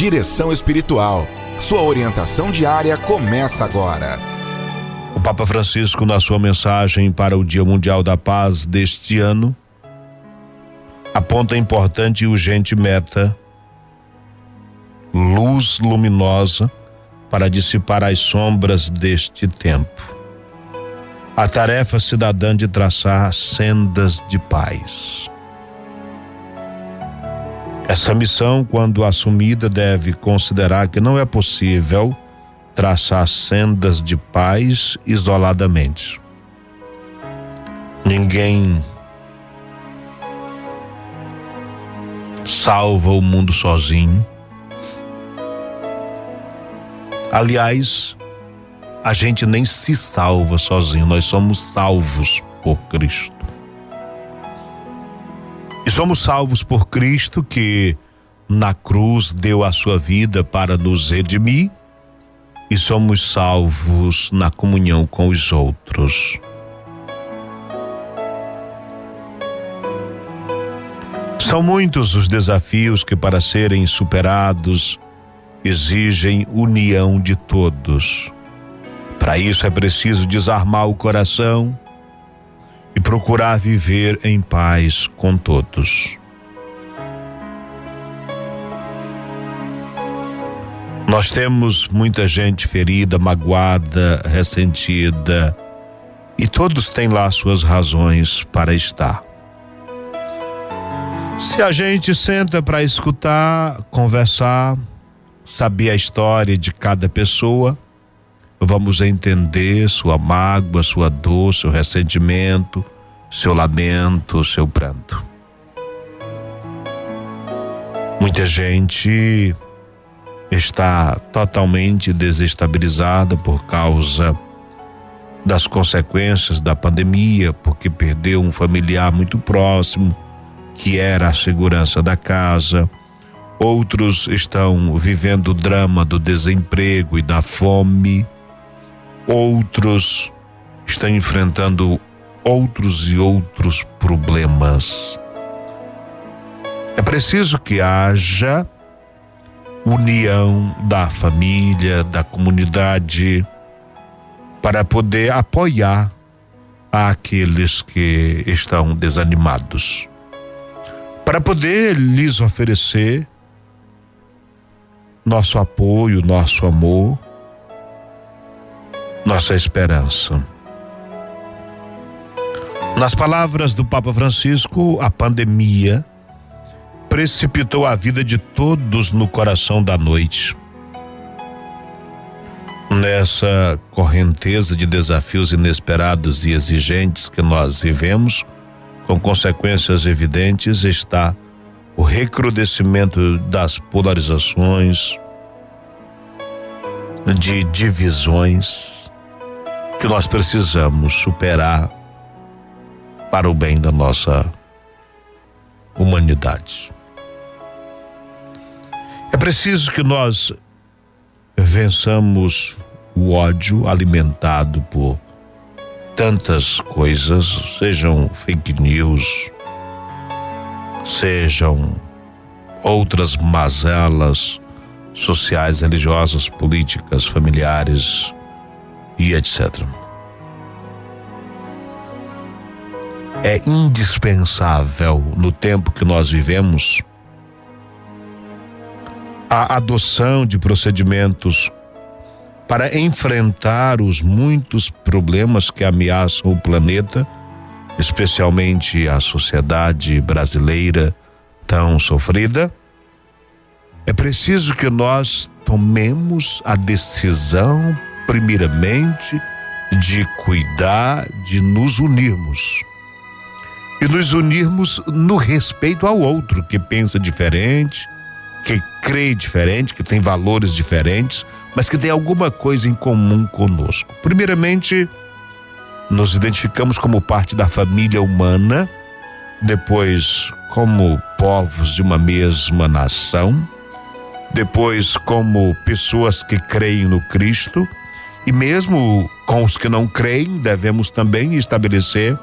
Direção Espiritual. Sua orientação diária começa agora. O Papa Francisco, na sua mensagem para o Dia Mundial da Paz deste ano, aponta a importante e urgente meta: luz luminosa para dissipar as sombras deste tempo. A tarefa cidadã de traçar sendas de paz. Essa missão, quando assumida, deve considerar que não é possível traçar sendas de paz isoladamente. Ninguém salva o mundo sozinho. Aliás, a gente nem se salva sozinho, nós somos salvos por Cristo. Somos salvos por Cristo que na cruz deu a sua vida para nos redimir e somos salvos na comunhão com os outros. São muitos os desafios que, para serem superados, exigem união de todos. Para isso é preciso desarmar o coração procurar viver em paz com todos. Nós temos muita gente ferida, magoada, ressentida, e todos têm lá suas razões para estar. Se a gente senta para escutar, conversar, saber a história de cada pessoa, vamos entender sua mágoa, sua dor, seu ressentimento, seu lamento, seu pranto. Muita gente está totalmente desestabilizada por causa das consequências da pandemia, porque perdeu um familiar muito próximo, que era a segurança da casa. Outros estão vivendo o drama do desemprego e da fome outros estão enfrentando outros e outros problemas. É preciso que haja união da família, da comunidade, para poder apoiar aqueles que estão desanimados. Para poder lhes oferecer nosso apoio, nosso amor nossa esperança. Nas palavras do Papa Francisco, a pandemia precipitou a vida de todos no coração da noite. Nessa correnteza de desafios inesperados e exigentes que nós vivemos, com consequências evidentes, está o recrudescimento das polarizações, de divisões, que nós precisamos superar para o bem da nossa humanidade. É preciso que nós vençamos o ódio alimentado por tantas coisas, sejam fake news, sejam outras mazelas sociais, religiosas, políticas, familiares, e etc. É indispensável no tempo que nós vivemos a adoção de procedimentos para enfrentar os muitos problemas que ameaçam o planeta, especialmente a sociedade brasileira tão sofrida. É preciso que nós tomemos a decisão primeiramente, de cuidar, de nos unirmos. E nos unirmos no respeito ao outro que pensa diferente, que crê diferente, que tem valores diferentes, mas que tem alguma coisa em comum conosco. Primeiramente, nos identificamos como parte da família humana, depois, como povos de uma mesma nação, depois, como pessoas que creem no Cristo e mesmo com os que não creem, devemos também estabelecer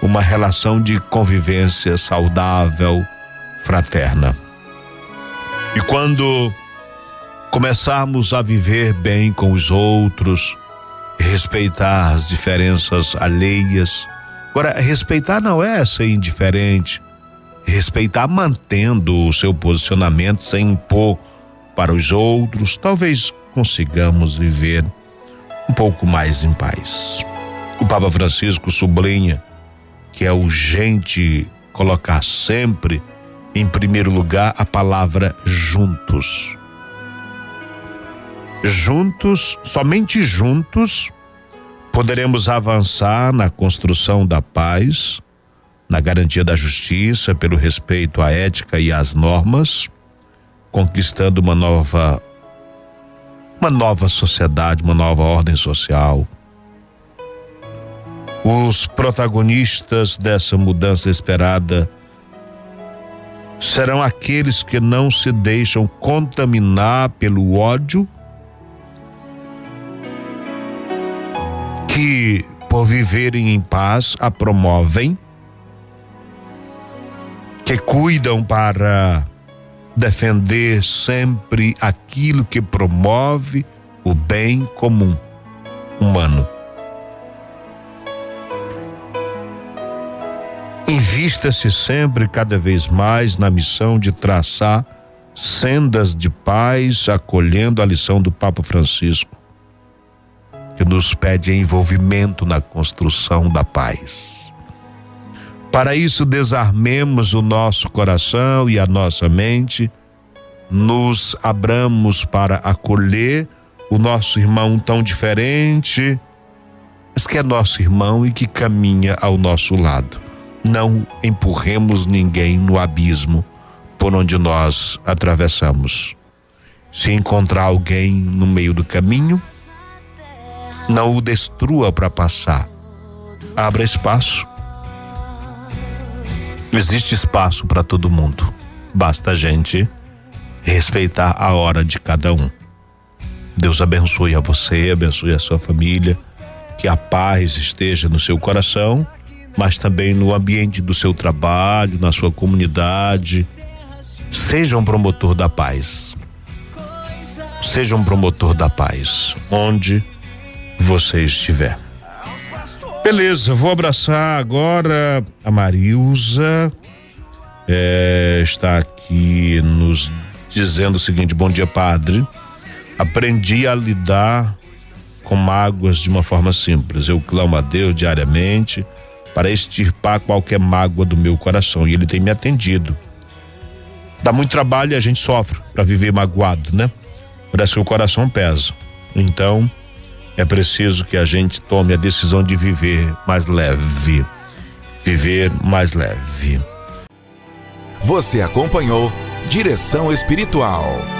uma relação de convivência saudável, fraterna. E quando começarmos a viver bem com os outros, respeitar as diferenças alheias. Agora, respeitar não é ser indiferente, respeitar mantendo o seu posicionamento sem impor para os outros, talvez consigamos viver um pouco mais em paz. O Papa Francisco sublinha que é urgente colocar sempre em primeiro lugar a palavra juntos. Juntos, somente juntos, poderemos avançar na construção da paz, na garantia da justiça, pelo respeito à ética e às normas, conquistando uma nova uma nova sociedade, uma nova ordem social. Os protagonistas dessa mudança esperada serão aqueles que não se deixam contaminar pelo ódio, que por viverem em paz a promovem, que cuidam para defender sempre aquilo que promove o bem comum humano. Invista-se sempre cada vez mais na missão de traçar sendas de paz, acolhendo a lição do Papa Francisco, que nos pede envolvimento na construção da paz. Para isso, desarmemos o nosso coração e a nossa mente, nos abramos para acolher o nosso irmão tão diferente, mas que é nosso irmão e que caminha ao nosso lado. Não empurremos ninguém no abismo por onde nós atravessamos. Se encontrar alguém no meio do caminho, não o destrua para passar. Abra espaço Existe espaço para todo mundo. Basta a gente respeitar a hora de cada um. Deus abençoe a você, abençoe a sua família, que a paz esteja no seu coração, mas também no ambiente do seu trabalho, na sua comunidade. Seja um promotor da paz. Seja um promotor da paz, onde você estiver. Beleza, vou abraçar agora a Marilza. É, está aqui nos dizendo o seguinte: Bom dia, padre. Aprendi a lidar com mágoas de uma forma simples. Eu clamo a Deus diariamente para extirpar qualquer mágoa do meu coração e ele tem me atendido. Dá muito trabalho e a gente sofre para viver magoado, né? Parece que o coração pesa. Então, é preciso que a gente tome a decisão de viver mais leve. Viver mais leve. Você acompanhou Direção Espiritual.